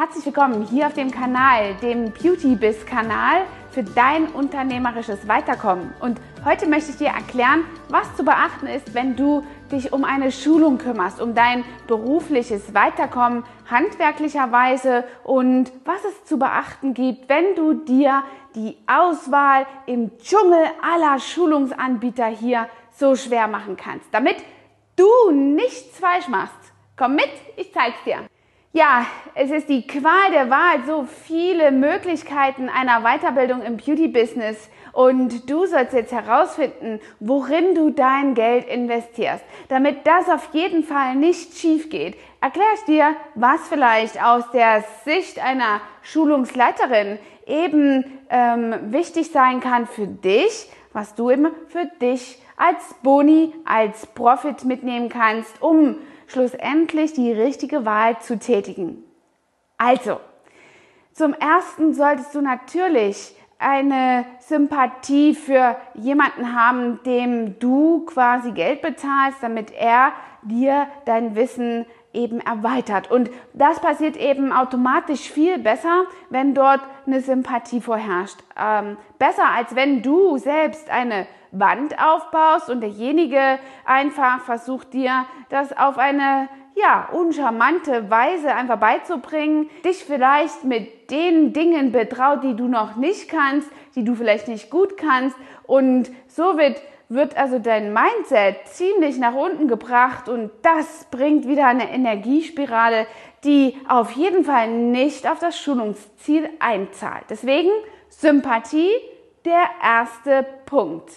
Herzlich willkommen hier auf dem Kanal, dem Beauty Biz Kanal für dein unternehmerisches Weiterkommen. Und heute möchte ich dir erklären, was zu beachten ist, wenn du dich um eine Schulung kümmerst, um dein berufliches Weiterkommen handwerklicherweise und was es zu beachten gibt, wenn du dir die Auswahl im Dschungel aller Schulungsanbieter hier so schwer machen kannst, damit du nichts falsch machst. Komm mit, ich zeig's dir. Ja, es ist die Qual der Wahl, so viele Möglichkeiten einer Weiterbildung im Beauty-Business. Und du sollst jetzt herausfinden, worin du dein Geld investierst. Damit das auf jeden Fall nicht schief geht, erkläre ich dir, was vielleicht aus der Sicht einer Schulungsleiterin eben ähm, wichtig sein kann für dich, was du eben für dich als Boni, als Profit mitnehmen kannst, um schlussendlich die richtige Wahl zu tätigen. Also, zum Ersten solltest du natürlich eine Sympathie für jemanden haben, dem du quasi Geld bezahlst, damit er dir dein Wissen eben erweitert. Und das passiert eben automatisch viel besser, wenn dort eine Sympathie vorherrscht. Ähm, besser als wenn du selbst eine Wand aufbaust und derjenige einfach versucht dir das auf eine ja, uncharmante Weise einfach beizubringen, dich vielleicht mit den Dingen betraut, die du noch nicht kannst, die du vielleicht nicht gut kannst und so wird wird also dein Mindset ziemlich nach unten gebracht und das bringt wieder eine Energiespirale, die auf jeden Fall nicht auf das Schulungsziel einzahlt. Deswegen Sympathie der erste Punkt.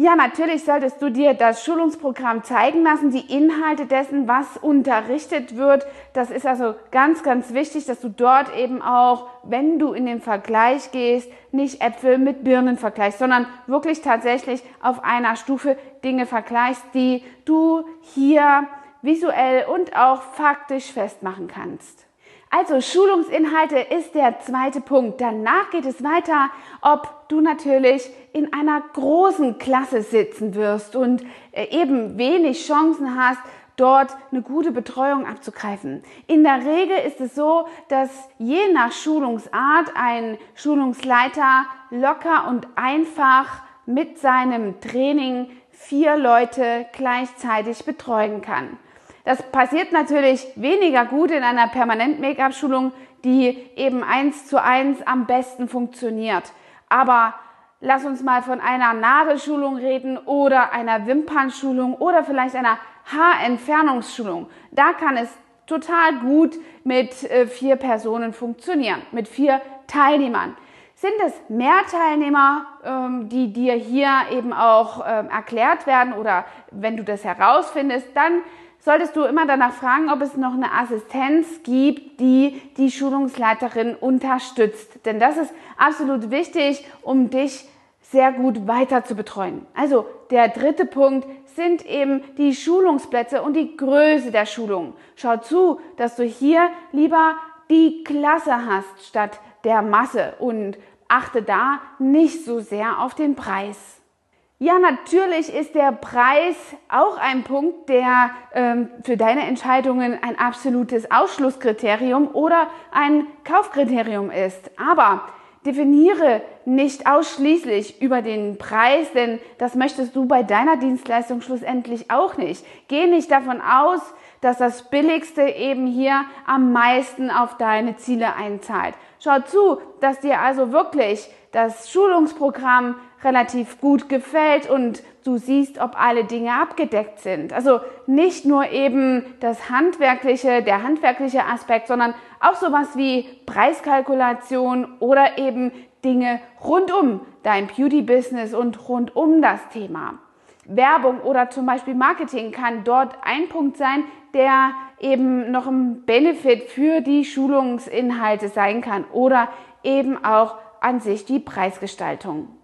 Ja, natürlich solltest du dir das Schulungsprogramm zeigen lassen, die Inhalte dessen, was unterrichtet wird. Das ist also ganz, ganz wichtig, dass du dort eben auch, wenn du in den Vergleich gehst, nicht Äpfel mit Birnen vergleichst, sondern wirklich tatsächlich auf einer Stufe Dinge vergleichst, die du hier visuell und auch faktisch festmachen kannst. Also Schulungsinhalte ist der zweite Punkt. Danach geht es weiter, ob du natürlich in einer großen Klasse sitzen wirst und äh, eben wenig Chancen hast, dort eine gute Betreuung abzugreifen. In der Regel ist es so, dass je nach Schulungsart ein Schulungsleiter locker und einfach mit seinem Training vier Leute gleichzeitig betreuen kann. Das passiert natürlich weniger gut in einer Permanent-Make-up-Schulung, die eben eins zu eins am besten funktioniert. Aber lass uns mal von einer Nadelschulung reden oder einer Wimpernschulung oder vielleicht einer Haarentfernungsschulung. Da kann es total gut mit äh, vier Personen funktionieren, mit vier Teilnehmern. Sind es mehr Teilnehmer, ähm, die dir hier eben auch ähm, erklärt werden oder wenn du das herausfindest, dann solltest du immer danach fragen, ob es noch eine Assistenz gibt, die die Schulungsleiterin unterstützt. Denn das ist absolut wichtig, um dich sehr gut weiter zu betreuen. Also der dritte Punkt sind eben die Schulungsplätze und die Größe der Schulung. Schau zu, dass du hier lieber die Klasse hast statt der Masse und achte da nicht so sehr auf den Preis. Ja, natürlich ist der Preis auch ein Punkt, der ähm, für deine Entscheidungen ein absolutes Ausschlusskriterium oder ein Kaufkriterium ist. Aber definiere nicht ausschließlich über den Preis, denn das möchtest du bei deiner Dienstleistung schlussendlich auch nicht. Geh nicht davon aus, dass das Billigste eben hier am meisten auf deine Ziele einzahlt. Schau zu, dass dir also wirklich das Schulungsprogramm relativ gut gefällt und du siehst, ob alle Dinge abgedeckt sind. Also nicht nur eben das handwerkliche, der handwerkliche Aspekt, sondern auch sowas wie Preiskalkulation oder eben Dinge rund um dein Beauty-Business und rund um das Thema. Werbung oder zum Beispiel Marketing kann dort ein Punkt sein, der eben noch ein Benefit für die Schulungsinhalte sein kann oder eben auch an sich die Preisgestaltung.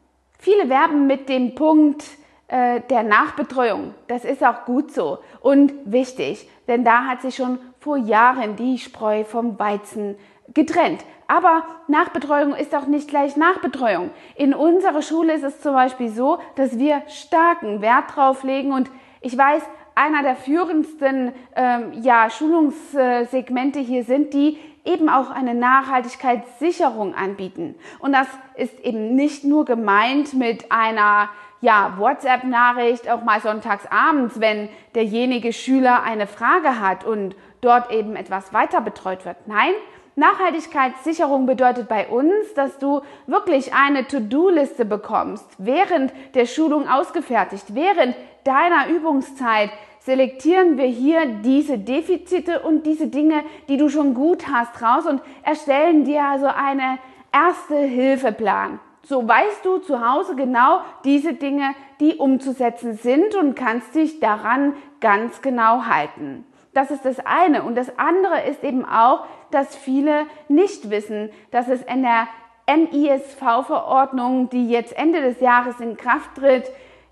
Viele werben mit dem Punkt äh, der Nachbetreuung. Das ist auch gut so und wichtig, denn da hat sich schon vor Jahren die Spreu vom Weizen getrennt. Aber Nachbetreuung ist auch nicht gleich Nachbetreuung. In unserer Schule ist es zum Beispiel so, dass wir starken Wert drauf legen und ich weiß, einer der führendsten ähm, ja, Schulungssegmente hier sind die, eben auch eine Nachhaltigkeitssicherung anbieten. Und das ist eben nicht nur gemeint mit einer ja, WhatsApp-Nachricht, auch mal sonntags abends, wenn derjenige Schüler eine Frage hat und dort eben etwas weiter betreut wird. Nein, Nachhaltigkeitssicherung bedeutet bei uns, dass du wirklich eine To-Do-Liste bekommst, während der Schulung ausgefertigt, während deiner Übungszeit selektieren wir hier diese Defizite und diese Dinge, die du schon gut hast, raus und erstellen dir also eine erste Hilfeplan. So weißt du zu Hause genau diese Dinge, die umzusetzen sind und kannst dich daran ganz genau halten. Das ist das eine. Und das andere ist eben auch, dass viele nicht wissen, dass es in der MISV-Verordnung, die jetzt Ende des Jahres in Kraft tritt,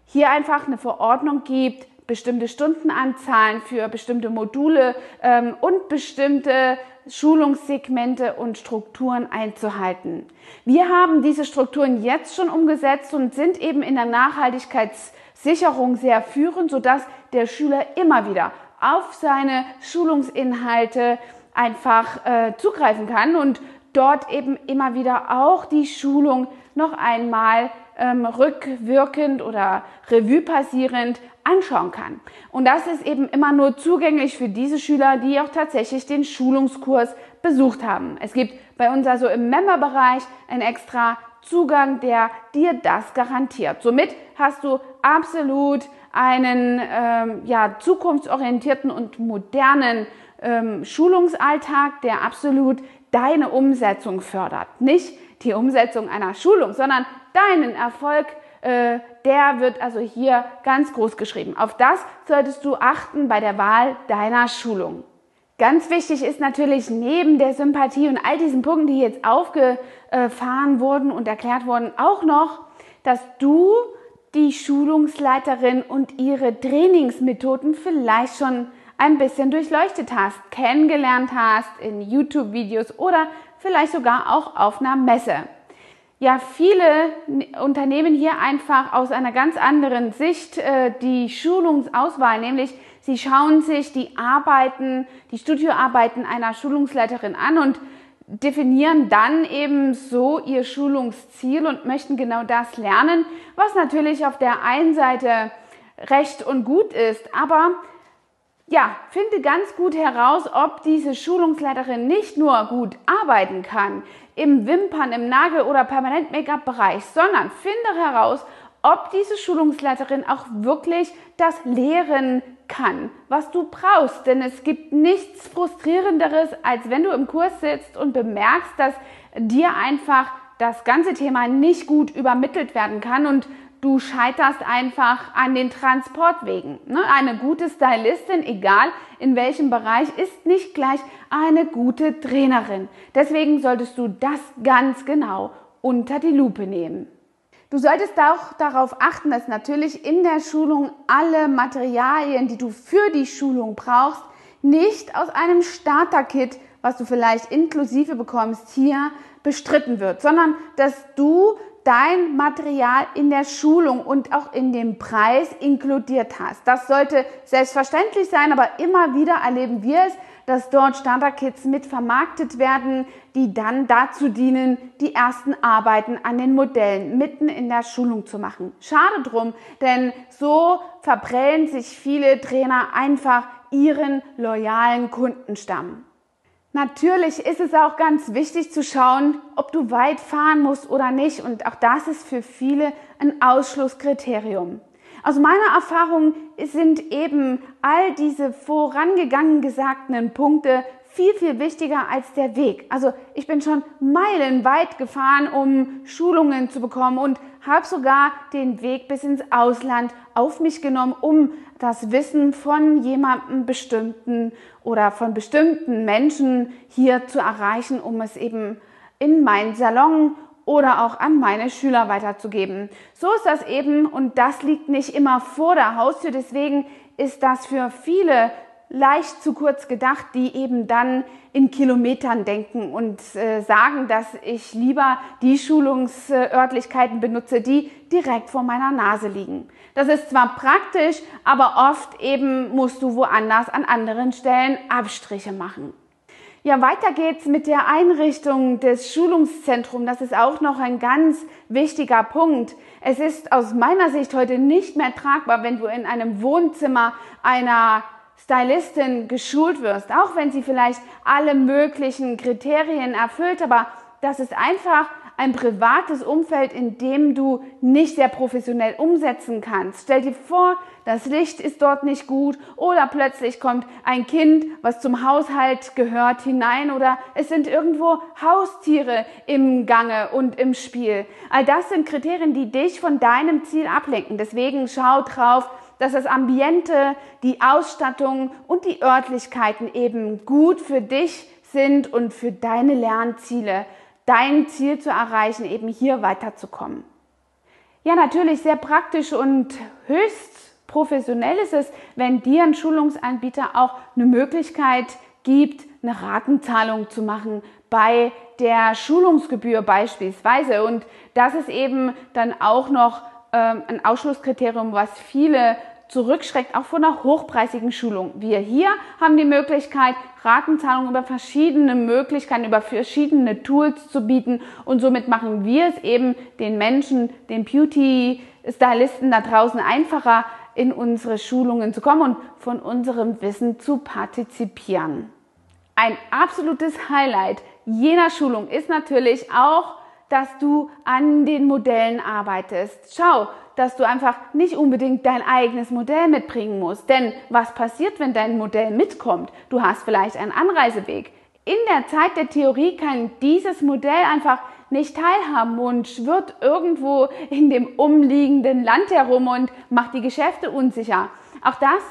hier einfach eine Verordnung gibt, bestimmte Stundenanzahlen für bestimmte Module ähm, und bestimmte Schulungssegmente und Strukturen einzuhalten. Wir haben diese Strukturen jetzt schon umgesetzt und sind eben in der Nachhaltigkeitssicherung sehr führend, sodass der Schüler immer wieder auf seine Schulungsinhalte einfach äh, zugreifen kann und dort eben immer wieder auch die Schulung noch einmal ähm, rückwirkend oder Revue passierend anschauen kann. Und das ist eben immer nur zugänglich für diese Schüler, die auch tatsächlich den Schulungskurs besucht haben. Es gibt bei uns also im Member-Bereich einen extra Zugang, der dir das garantiert. Somit hast du absolut einen ähm, ja, zukunftsorientierten und modernen ähm, Schulungsalltag, der absolut deine Umsetzung fördert. Nicht die Umsetzung einer Schulung, sondern deinen Erfolg äh, der wird also hier ganz groß geschrieben. Auf das solltest du achten bei der Wahl deiner Schulung. Ganz wichtig ist natürlich neben der Sympathie und all diesen Punkten, die jetzt aufgefahren wurden und erklärt wurden, auch noch, dass du die Schulungsleiterin und ihre Trainingsmethoden vielleicht schon ein bisschen durchleuchtet hast, kennengelernt hast in YouTube-Videos oder vielleicht sogar auch auf einer Messe ja viele Unternehmen hier einfach aus einer ganz anderen Sicht äh, die Schulungsauswahl, nämlich sie schauen sich die Arbeiten, die Studioarbeiten einer Schulungsleiterin an und definieren dann eben so ihr Schulungsziel und möchten genau das lernen, was natürlich auf der einen Seite recht und gut ist, aber ja, finde ganz gut heraus, ob diese Schulungsleiterin nicht nur gut arbeiten kann im Wimpern, im Nagel- oder Permanent-Make-up-Bereich, sondern finde heraus, ob diese Schulungsleiterin auch wirklich das lehren kann, was du brauchst. Denn es gibt nichts frustrierenderes, als wenn du im Kurs sitzt und bemerkst, dass dir einfach das ganze Thema nicht gut übermittelt werden kann und du scheiterst einfach an den Transportwegen. Ne? Eine gute Stylistin, egal in welchem Bereich, ist nicht gleich eine gute Trainerin. Deswegen solltest du das ganz genau unter die Lupe nehmen. Du solltest auch darauf achten, dass natürlich in der Schulung alle Materialien, die du für die Schulung brauchst, nicht aus einem Starter-Kit, was du vielleicht inklusive bekommst, hier bestritten wird, sondern dass du dein Material in der Schulung und auch in dem Preis inkludiert hast. Das sollte selbstverständlich sein, aber immer wieder erleben wir es, dass dort Starter-Kits mit vermarktet werden, die dann dazu dienen, die ersten Arbeiten an den Modellen mitten in der Schulung zu machen. Schade drum, denn so verprellen sich viele Trainer einfach ihren loyalen Kundenstamm. Natürlich ist es auch ganz wichtig zu schauen, ob du weit fahren musst oder nicht. Und auch das ist für viele ein Ausschlusskriterium. Aus meiner Erfahrung sind eben all diese vorangegangen gesagten Punkte viel, viel wichtiger als der Weg. Also ich bin schon meilenweit gefahren, um Schulungen zu bekommen und habe sogar den Weg bis ins Ausland auf mich genommen, um das Wissen von jemandem bestimmten oder von bestimmten Menschen hier zu erreichen, um es eben in meinen Salon oder auch an meine Schüler weiterzugeben. So ist das eben und das liegt nicht immer vor der Haustür. Deswegen ist das für viele leicht zu kurz gedacht, die eben dann in Kilometern denken und äh, sagen, dass ich lieber die Schulungsörtlichkeiten benutze, die direkt vor meiner Nase liegen. Das ist zwar praktisch, aber oft eben musst du woanders an anderen Stellen Abstriche machen. Ja, weiter geht's mit der Einrichtung des Schulungszentrums. Das ist auch noch ein ganz wichtiger Punkt. Es ist aus meiner Sicht heute nicht mehr tragbar, wenn du in einem Wohnzimmer einer Stylistin geschult wirst, auch wenn sie vielleicht alle möglichen Kriterien erfüllt, aber das ist einfach ein privates Umfeld, in dem du nicht sehr professionell umsetzen kannst. Stell dir vor, das Licht ist dort nicht gut oder plötzlich kommt ein Kind, was zum Haushalt gehört, hinein oder es sind irgendwo Haustiere im Gange und im Spiel. All das sind Kriterien, die dich von deinem Ziel ablenken. Deswegen schau drauf, dass das Ambiente, die Ausstattung und die Örtlichkeiten eben gut für dich sind und für deine Lernziele dein Ziel zu erreichen, eben hier weiterzukommen. Ja, natürlich sehr praktisch und höchst professionell ist es, wenn dir ein Schulungsanbieter auch eine Möglichkeit gibt, eine Ratenzahlung zu machen bei der Schulungsgebühr beispielsweise. Und das ist eben dann auch noch ähm, ein Ausschlusskriterium, was viele zurückschreckt, auch von einer hochpreisigen Schulung. Wir hier haben die Möglichkeit, Ratenzahlungen über verschiedene Möglichkeiten, über verschiedene Tools zu bieten und somit machen wir es eben den Menschen, den Beauty-Stylisten da draußen einfacher, in unsere Schulungen zu kommen und von unserem Wissen zu partizipieren. Ein absolutes Highlight jener Schulung ist natürlich auch, dass du an den Modellen arbeitest. Schau, dass du einfach nicht unbedingt dein eigenes Modell mitbringen musst. Denn was passiert, wenn dein Modell mitkommt? Du hast vielleicht einen Anreiseweg. In der Zeit der Theorie kann dieses Modell einfach nicht teilhaben und schwirrt irgendwo in dem umliegenden Land herum und macht die Geschäfte unsicher. Auch das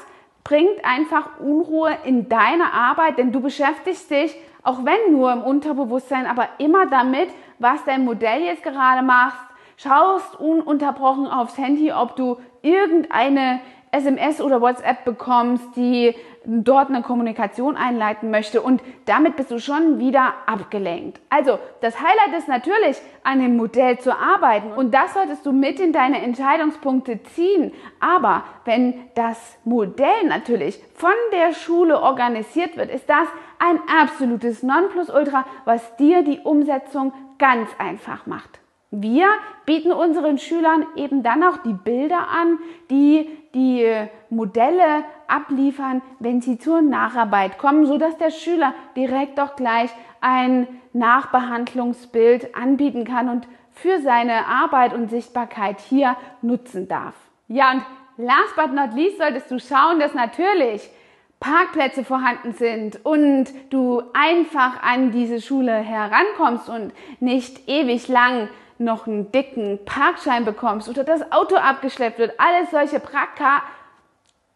bringt einfach Unruhe in deine Arbeit, denn du beschäftigst dich, auch wenn nur im Unterbewusstsein, aber immer damit, was dein Modell jetzt gerade macht, schaust ununterbrochen aufs Handy, ob du irgendeine SMS oder WhatsApp bekommst, die dort eine Kommunikation einleiten möchte und damit bist du schon wieder abgelenkt. Also das Highlight ist natürlich, an dem Modell zu arbeiten und das solltest du mit in deine Entscheidungspunkte ziehen. Aber wenn das Modell natürlich von der Schule organisiert wird, ist das ein absolutes Nonplusultra, was dir die Umsetzung ganz einfach macht. Wir bieten unseren Schülern eben dann auch die Bilder an, die die Modelle abliefern, wenn sie zur Nacharbeit kommen, so dass der Schüler direkt auch gleich ein Nachbehandlungsbild anbieten kann und für seine Arbeit und Sichtbarkeit hier nutzen darf. Ja, und last but not least solltest du schauen, dass natürlich Parkplätze vorhanden sind und du einfach an diese Schule herankommst und nicht ewig lang noch einen dicken Parkschein bekommst oder das Auto abgeschleppt wird, alles solche Prakka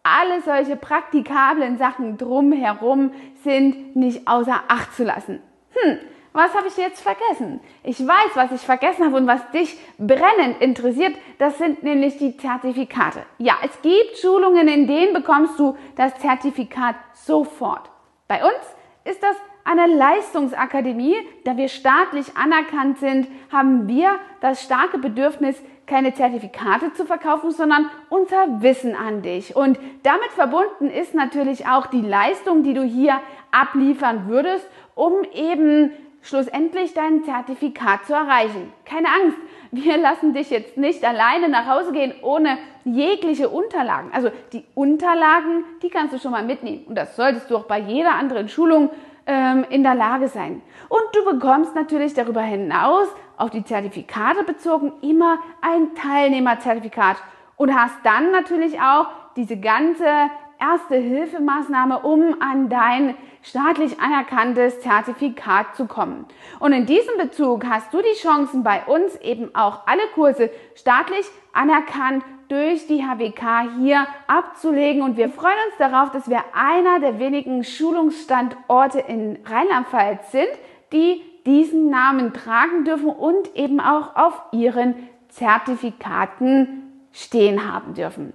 alle solche praktikablen Sachen drumherum sind nicht außer Acht zu lassen. Hm, was habe ich jetzt vergessen? Ich weiß, was ich vergessen habe und was dich brennend interessiert, das sind nämlich die Zertifikate. Ja, es gibt Schulungen, in denen bekommst du das Zertifikat sofort. Bei uns ist das eine Leistungsakademie, da wir staatlich anerkannt sind, haben wir das starke Bedürfnis, keine Zertifikate zu verkaufen, sondern unser Wissen an dich. Und damit verbunden ist natürlich auch die Leistung, die du hier abliefern würdest, um eben schlussendlich dein Zertifikat zu erreichen. Keine Angst, wir lassen dich jetzt nicht alleine nach Hause gehen ohne jegliche Unterlagen. Also die Unterlagen, die kannst du schon mal mitnehmen. Und das solltest du auch bei jeder anderen Schulung ähm, in der Lage sein. Und du bekommst natürlich darüber hinaus auf die Zertifikate bezogen immer ein Teilnehmerzertifikat und hast dann natürlich auch diese ganze erste Hilfemaßnahme, um an dein staatlich anerkanntes Zertifikat zu kommen. Und in diesem Bezug hast du die Chancen bei uns eben auch alle Kurse staatlich anerkannt durch die HWK hier abzulegen. Und wir freuen uns darauf, dass wir einer der wenigen Schulungsstandorte in Rheinland-Pfalz sind, die diesen Namen tragen dürfen und eben auch auf ihren Zertifikaten stehen haben dürfen.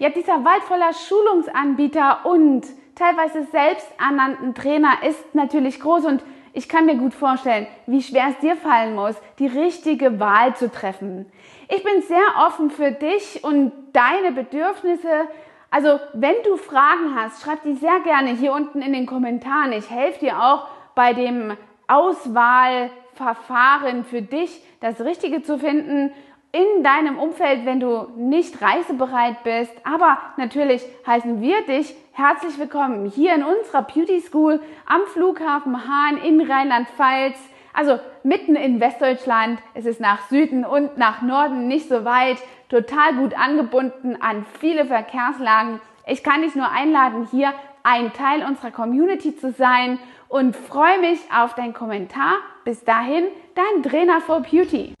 Ja, dieser Wald voller Schulungsanbieter und teilweise selbsternannten Trainer ist natürlich groß und ich kann mir gut vorstellen, wie schwer es dir fallen muss, die richtige Wahl zu treffen. Ich bin sehr offen für dich und deine Bedürfnisse. Also, wenn du Fragen hast, schreib die sehr gerne hier unten in den Kommentaren. Ich helfe dir auch bei dem Auswahlverfahren für dich das Richtige zu finden in deinem Umfeld, wenn du nicht reisebereit bist. Aber natürlich heißen wir dich herzlich willkommen hier in unserer Beauty School am Flughafen Hahn in Rheinland-Pfalz. Also mitten in Westdeutschland. Es ist nach Süden und nach Norden nicht so weit. Total gut angebunden an viele Verkehrslagen. Ich kann dich nur einladen, hier ein Teil unserer Community zu sein und freue mich auf deinen Kommentar. Bis dahin, dein Trainer for Beauty.